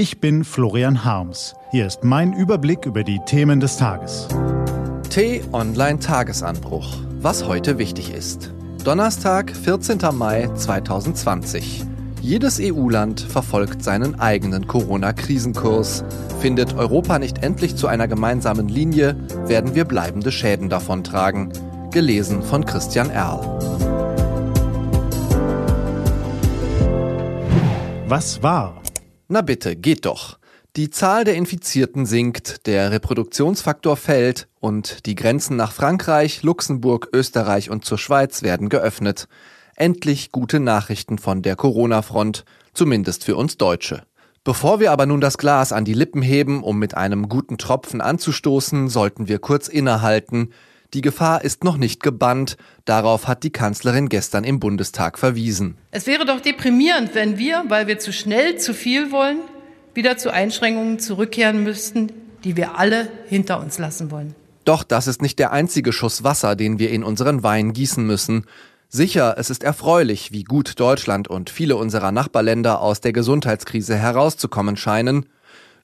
Ich bin Florian Harms. Hier ist mein Überblick über die Themen des Tages. T-Online Tagesanbruch. Was heute wichtig ist. Donnerstag, 14. Mai 2020. Jedes EU-Land verfolgt seinen eigenen Corona-Krisenkurs. Findet Europa nicht endlich zu einer gemeinsamen Linie, werden wir bleibende Schäden davontragen. Gelesen von Christian Erl. Was war? Na bitte, geht doch. Die Zahl der Infizierten sinkt, der Reproduktionsfaktor fällt und die Grenzen nach Frankreich, Luxemburg, Österreich und zur Schweiz werden geöffnet. Endlich gute Nachrichten von der Corona-Front, zumindest für uns Deutsche. Bevor wir aber nun das Glas an die Lippen heben, um mit einem guten Tropfen anzustoßen, sollten wir kurz innehalten. Die Gefahr ist noch nicht gebannt. Darauf hat die Kanzlerin gestern im Bundestag verwiesen. Es wäre doch deprimierend, wenn wir, weil wir zu schnell zu viel wollen, wieder zu Einschränkungen zurückkehren müssten, die wir alle hinter uns lassen wollen. Doch das ist nicht der einzige Schuss Wasser, den wir in unseren Wein gießen müssen. Sicher, es ist erfreulich, wie gut Deutschland und viele unserer Nachbarländer aus der Gesundheitskrise herauszukommen scheinen.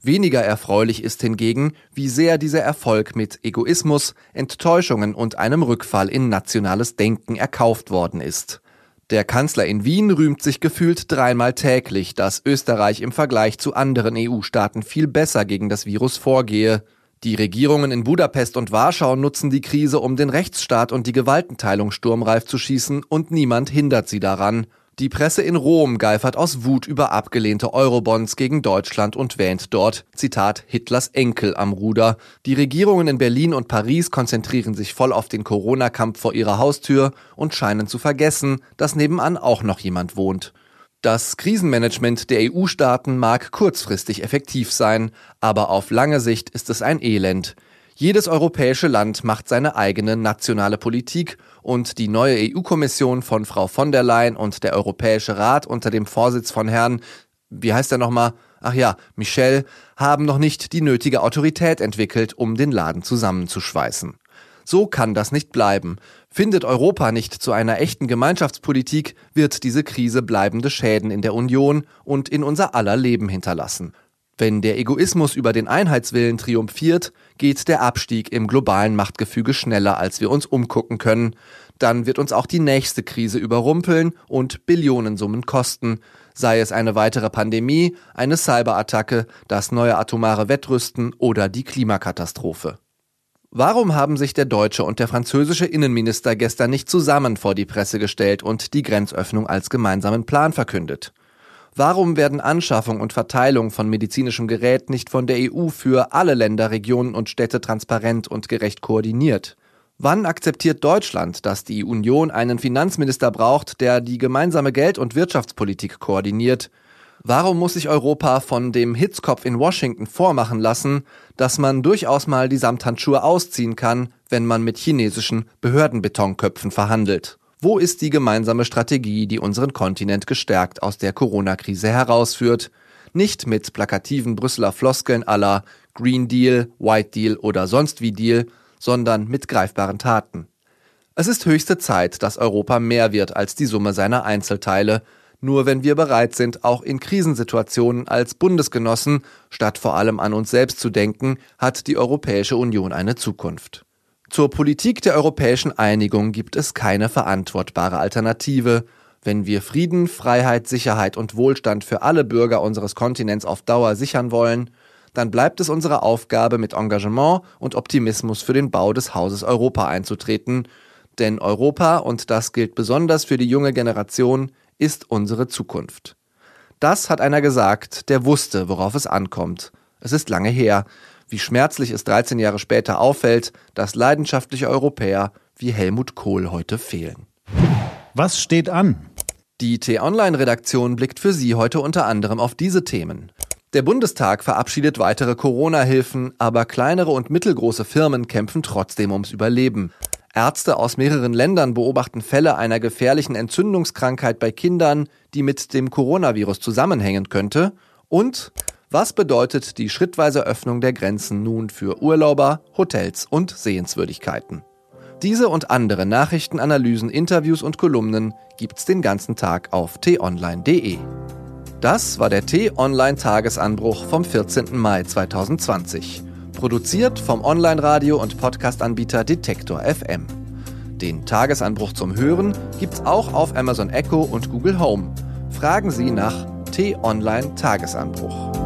Weniger erfreulich ist hingegen, wie sehr dieser Erfolg mit Egoismus, Enttäuschungen und einem Rückfall in nationales Denken erkauft worden ist. Der Kanzler in Wien rühmt sich gefühlt dreimal täglich, dass Österreich im Vergleich zu anderen EU-Staaten viel besser gegen das Virus vorgehe. Die Regierungen in Budapest und Warschau nutzen die Krise, um den Rechtsstaat und die Gewaltenteilung sturmreif zu schießen, und niemand hindert sie daran. Die Presse in Rom geifert aus Wut über abgelehnte Eurobonds gegen Deutschland und wähnt dort, Zitat, Hitlers Enkel am Ruder. Die Regierungen in Berlin und Paris konzentrieren sich voll auf den Corona-Kampf vor ihrer Haustür und scheinen zu vergessen, dass nebenan auch noch jemand wohnt. Das Krisenmanagement der EU-Staaten mag kurzfristig effektiv sein, aber auf lange Sicht ist es ein Elend. Jedes europäische Land macht seine eigene nationale Politik und die neue EU-Kommission von Frau von der Leyen und der Europäische Rat unter dem Vorsitz von Herrn, wie heißt er nochmal? Ach ja, Michel, haben noch nicht die nötige Autorität entwickelt, um den Laden zusammenzuschweißen. So kann das nicht bleiben. Findet Europa nicht zu einer echten Gemeinschaftspolitik, wird diese Krise bleibende Schäden in der Union und in unser aller Leben hinterlassen. Wenn der Egoismus über den Einheitswillen triumphiert, geht der Abstieg im globalen Machtgefüge schneller, als wir uns umgucken können. Dann wird uns auch die nächste Krise überrumpeln und Billionensummen kosten, sei es eine weitere Pandemie, eine Cyberattacke, das neue atomare Wettrüsten oder die Klimakatastrophe. Warum haben sich der deutsche und der französische Innenminister gestern nicht zusammen vor die Presse gestellt und die Grenzöffnung als gemeinsamen Plan verkündet? Warum werden Anschaffung und Verteilung von medizinischem Gerät nicht von der EU für alle Länder, Regionen und Städte transparent und gerecht koordiniert? Wann akzeptiert Deutschland, dass die Union einen Finanzminister braucht, der die gemeinsame Geld- und Wirtschaftspolitik koordiniert? Warum muss sich Europa von dem Hitzkopf in Washington vormachen lassen, dass man durchaus mal die Samthandschuhe ausziehen kann, wenn man mit chinesischen Behördenbetonköpfen verhandelt? Wo ist die gemeinsame Strategie, die unseren Kontinent gestärkt aus der Corona-Krise herausführt? Nicht mit plakativen Brüsseler Floskeln aller Green Deal, White Deal oder sonst wie Deal, sondern mit greifbaren Taten. Es ist höchste Zeit, dass Europa mehr wird als die Summe seiner Einzelteile, nur wenn wir bereit sind, auch in Krisensituationen als Bundesgenossen, statt vor allem an uns selbst zu denken, hat die Europäische Union eine Zukunft. Zur Politik der europäischen Einigung gibt es keine verantwortbare Alternative. Wenn wir Frieden, Freiheit, Sicherheit und Wohlstand für alle Bürger unseres Kontinents auf Dauer sichern wollen, dann bleibt es unsere Aufgabe, mit Engagement und Optimismus für den Bau des Hauses Europa einzutreten, denn Europa, und das gilt besonders für die junge Generation, ist unsere Zukunft. Das hat einer gesagt, der wusste, worauf es ankommt. Es ist lange her, wie schmerzlich es 13 Jahre später auffällt, dass leidenschaftliche Europäer wie Helmut Kohl heute fehlen. Was steht an? Die T-Online-Redaktion blickt für Sie heute unter anderem auf diese Themen. Der Bundestag verabschiedet weitere Corona-Hilfen, aber kleinere und mittelgroße Firmen kämpfen trotzdem ums Überleben. Ärzte aus mehreren Ländern beobachten Fälle einer gefährlichen Entzündungskrankheit bei Kindern, die mit dem Coronavirus zusammenhängen könnte. Und was bedeutet die schrittweise Öffnung der Grenzen nun für Urlauber, Hotels und Sehenswürdigkeiten? Diese und andere Nachrichten, Analysen, Interviews und Kolumnen gibt's den ganzen Tag auf t-online.de. Das war der T-Online-Tagesanbruch vom 14. Mai 2020. Produziert vom Online-Radio- und Podcast-Anbieter Detektor FM. Den Tagesanbruch zum Hören gibt's auch auf Amazon Echo und Google Home. Fragen Sie nach T-Online Tagesanbruch.